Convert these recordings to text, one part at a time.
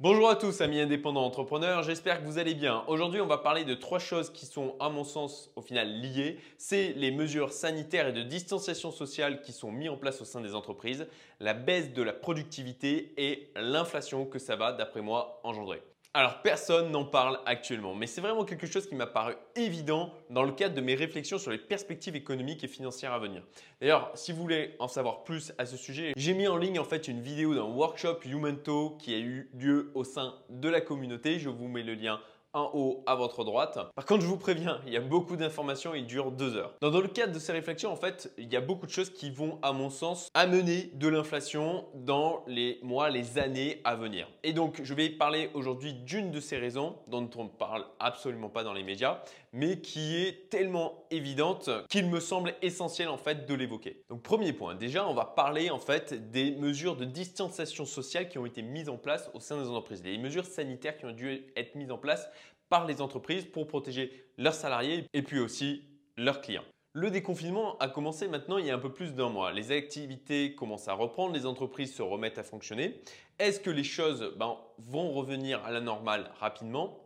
Bonjour à tous amis indépendants entrepreneurs, j'espère que vous allez bien. Aujourd'hui on va parler de trois choses qui sont à mon sens au final liées. C'est les mesures sanitaires et de distanciation sociale qui sont mises en place au sein des entreprises, la baisse de la productivité et l'inflation que ça va d'après moi engendrer. Alors personne n'en parle actuellement, mais c'est vraiment quelque chose qui m'a paru évident dans le cadre de mes réflexions sur les perspectives économiques et financières à venir. D'ailleurs, si vous voulez en savoir plus à ce sujet, j'ai mis en ligne en fait une vidéo d'un workshop Humento qui a eu lieu au sein de la communauté. Je vous mets le lien en haut à votre droite. Par contre, je vous préviens, il y a beaucoup d'informations et il dure deux heures. Dans, le cadre de ces réflexions, en fait, il y a beaucoup de choses qui vont, à mon sens, amener de l'inflation dans les mois, les années à venir. Et donc, je vais parler aujourd'hui d'une de ces raisons dont on ne parle absolument pas dans les médias, mais qui est tellement évidente qu'il me semble essentiel en fait de l'évoquer. Donc, premier point, déjà, on va parler en fait des mesures de distanciation sociale qui ont été mises en place au sein des entreprises, les mesures sanitaires qui ont dû être mises en place par les entreprises pour protéger leurs salariés et puis aussi leurs clients. Le déconfinement a commencé maintenant il y a un peu plus d'un mois. Les activités commencent à reprendre, les entreprises se remettent à fonctionner. Est-ce que les choses ben, vont revenir à la normale rapidement?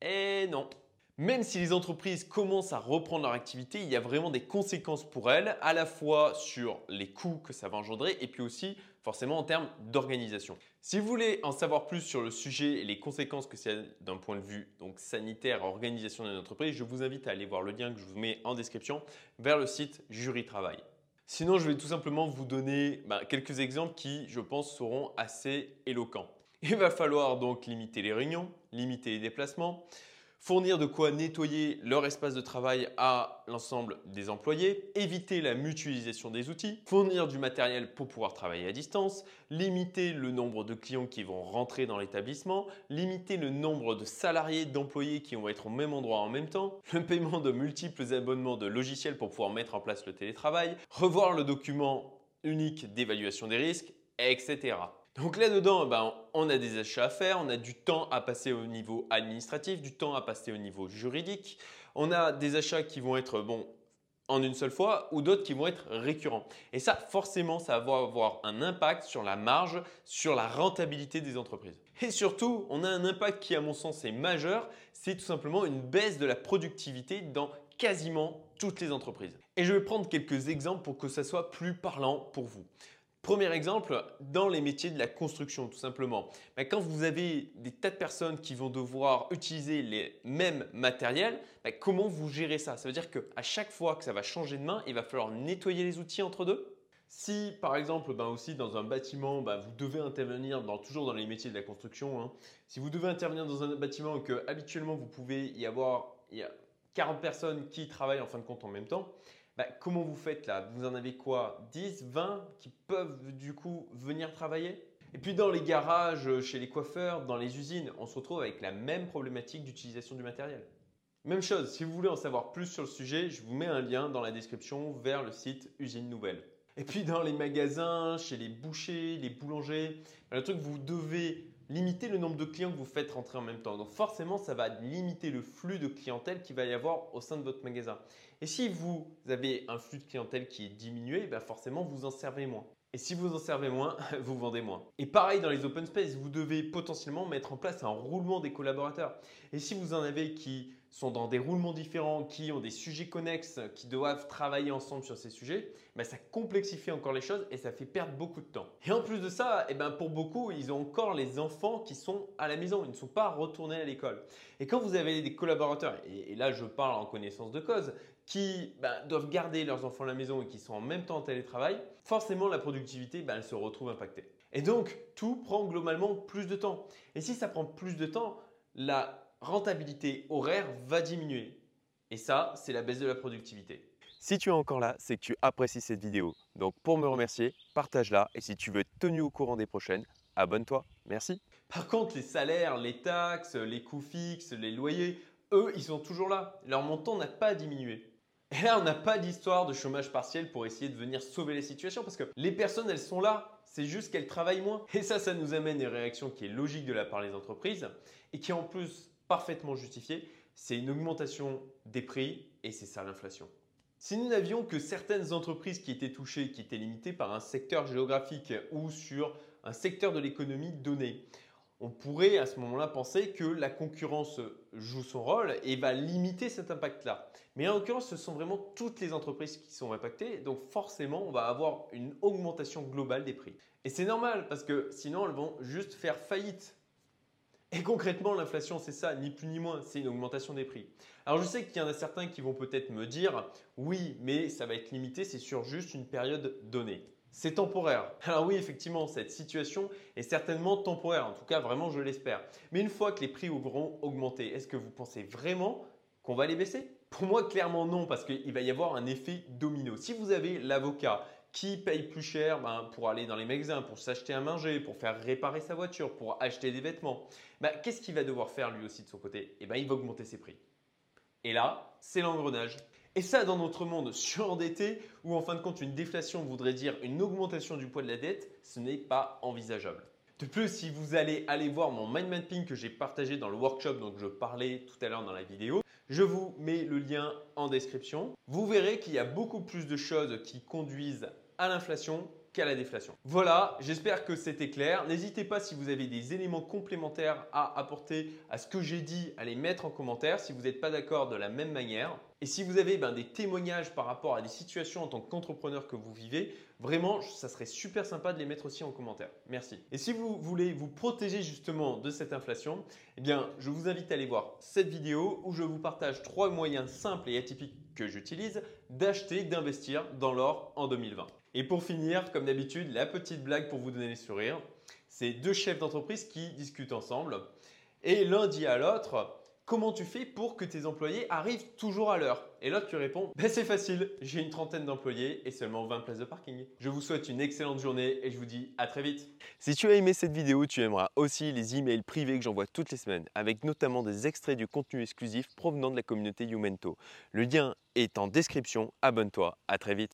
Eh non. Même si les entreprises commencent à reprendre leur activité, il y a vraiment des conséquences pour elles, à la fois sur les coûts que ça va engendrer et puis aussi forcément en termes d'organisation. Si vous voulez en savoir plus sur le sujet et les conséquences que c'est d'un point de vue donc sanitaire, organisation d'une entreprise, je vous invite à aller voir le lien que je vous mets en description vers le site Jury Travail. Sinon, je vais tout simplement vous donner bah, quelques exemples qui, je pense, seront assez éloquents. Il va falloir donc limiter les réunions, limiter les déplacements, fournir de quoi nettoyer leur espace de travail à l'ensemble des employés, éviter la mutualisation des outils, fournir du matériel pour pouvoir travailler à distance, limiter le nombre de clients qui vont rentrer dans l'établissement, limiter le nombre de salariés, d'employés qui vont être au même endroit en même temps, le paiement de multiples abonnements de logiciels pour pouvoir mettre en place le télétravail, revoir le document unique d'évaluation des risques, etc. Donc là-dedans, ben, on a des achats à faire, on a du temps à passer au niveau administratif, du temps à passer au niveau juridique. On a des achats qui vont être bon, en une seule fois ou d'autres qui vont être récurrents. Et ça, forcément, ça va avoir un impact sur la marge, sur la rentabilité des entreprises. Et surtout, on a un impact qui, à mon sens, est majeur. C'est tout simplement une baisse de la productivité dans quasiment toutes les entreprises. Et je vais prendre quelques exemples pour que ça soit plus parlant pour vous. Premier exemple, dans les métiers de la construction, tout simplement. Ben, quand vous avez des tas de personnes qui vont devoir utiliser les mêmes matériels, ben, comment vous gérez ça? Ça veut dire qu'à chaque fois que ça va changer de main, il va falloir nettoyer les outils entre deux? Si par exemple ben, aussi dans un bâtiment, vous devez intervenir toujours dans les métiers de la construction, hein. si vous devez intervenir dans un bâtiment que habituellement vous pouvez y avoir il y a 40 personnes qui travaillent en fin de compte en même temps, bah, comment vous faites là? Vous en avez quoi? 10, 20 qui peuvent du coup venir travailler? Et puis dans les garages, chez les coiffeurs, dans les usines, on se retrouve avec la même problématique d'utilisation du matériel. Même chose, si vous voulez en savoir plus sur le sujet, je vous mets un lien dans la description vers le site Usine Nouvelle. Et puis dans les magasins, chez les bouchers, les boulangers, le truc, vous devez limiter le nombre de clients que vous faites rentrer en même temps. Donc forcément, ça va limiter le flux de clientèle qu'il va y avoir au sein de votre magasin. Et si vous avez un flux de clientèle qui est diminué, ben forcément, vous en servez moins. Et si vous en servez moins, vous vendez moins. Et pareil dans les open space, vous devez potentiellement mettre en place un roulement des collaborateurs. Et si vous en avez qui sont dans des roulements différents, qui ont des sujets connexes, qui doivent travailler ensemble sur ces sujets, ben ça complexifie encore les choses et ça fait perdre beaucoup de temps. Et en plus de ça, eh ben pour beaucoup, ils ont encore les enfants qui sont à la maison, ils ne sont pas retournés à l'école. Et quand vous avez des collaborateurs, et, là je parle en connaissance de cause, qui ben, doivent garder leurs enfants à la maison et qui sont en même temps en télétravail, forcément la productivité ben, elle se retrouve impactée. Et donc tout prend globalement plus de temps. Et si ça prend plus de temps, la rentabilité horaire va diminuer. Et ça, c'est la baisse de la productivité. Si tu es encore là, c'est que tu apprécies cette vidéo. Donc pour me remercier, partage-la et si tu veux être tenu au courant des prochaines, abonne-toi. Merci. Par contre, les salaires, les taxes, les coûts fixes, les loyers, eux, ils sont toujours là. Leur montant n'a pas diminué. Et là, on n'a pas d'histoire de chômage partiel pour essayer de venir sauver les situations parce que les personnes, elles sont là. C'est juste qu'elles travaillent moins. Et ça, ça nous amène une réaction qui est logique de la part des entreprises et qui en plus parfaitement justifié, c'est une augmentation des prix et c'est ça l'inflation. Si nous n'avions que certaines entreprises qui étaient touchées, qui étaient limitées par un secteur géographique ou sur un secteur de l'économie donné, on pourrait à ce moment-là penser que la concurrence joue son rôle et va limiter cet impact-là. Mais en l'occurrence, ce sont vraiment toutes les entreprises qui sont impactées, donc forcément, on va avoir une augmentation globale des prix. Et c'est normal parce que sinon, elles vont juste faire faillite. Et concrètement, l'inflation, c'est ça, ni plus ni moins, c'est une augmentation des prix. Alors je sais qu'il y en a certains qui vont peut-être me dire, oui, mais ça va être limité, c'est sur juste une période donnée. C'est temporaire. Alors oui, effectivement, cette situation est certainement temporaire. En tout cas, vraiment, je l'espère. Mais une fois que les prix auront augmenté, est-ce que vous pensez vraiment qu'on va les baisser? Pour moi, clairement non, parce qu'il va y avoir un effet domino. Si vous avez l'avocat qui paye plus cher ben, pour aller dans les magasins, pour s'acheter un manger, pour faire réparer sa voiture, pour acheter des vêtements, ben, qu'est-ce qu'il va devoir faire lui aussi de son côté? Eh bien, il va augmenter ses prix. Et là, c'est l'engrenage. Et ça, dans notre monde surendetté, où en fin de compte, une déflation voudrait dire une augmentation du poids de la dette, ce n'est pas envisageable. De plus, si vous allez aller voir mon mind mapping que j'ai partagé dans le workshop dont je parlais tout à l'heure dans la vidéo, je vous mets le lien en description. Vous verrez qu'il y a beaucoup plus de choses qui conduisent à l'inflation qu'à la déflation. Voilà, j'espère que c'était clair. N'hésitez pas si vous avez des éléments complémentaires à apporter à ce que j'ai dit, à les mettre en commentaire si vous n'êtes pas d'accord de la même manière. Et si vous avez ben, des témoignages par rapport à des situations en tant qu'entrepreneur que vous vivez, vraiment, ça serait super sympa de les mettre aussi en commentaire. Merci. Et si vous voulez vous protéger justement de cette inflation, eh bien, je vous invite à aller voir cette vidéo où je vous partage trois moyens simples et atypiques que j'utilise d'acheter, d'investir dans l'or en 2020. Et pour finir, comme d'habitude, la petite blague pour vous donner les sourires. C'est deux chefs d'entreprise qui discutent ensemble et l'un dit à l'autre Comment tu fais pour que tes employés arrivent toujours à l'heure? Et l'autre tu réponds ben C'est facile, j'ai une trentaine d'employés et seulement 20 places de parking. Je vous souhaite une excellente journée et je vous dis à très vite. Si tu as aimé cette vidéo, tu aimeras aussi les emails privés que j'envoie toutes les semaines, avec notamment des extraits du contenu exclusif provenant de la communauté Youmento. Le lien est en description, abonne-toi, à très vite.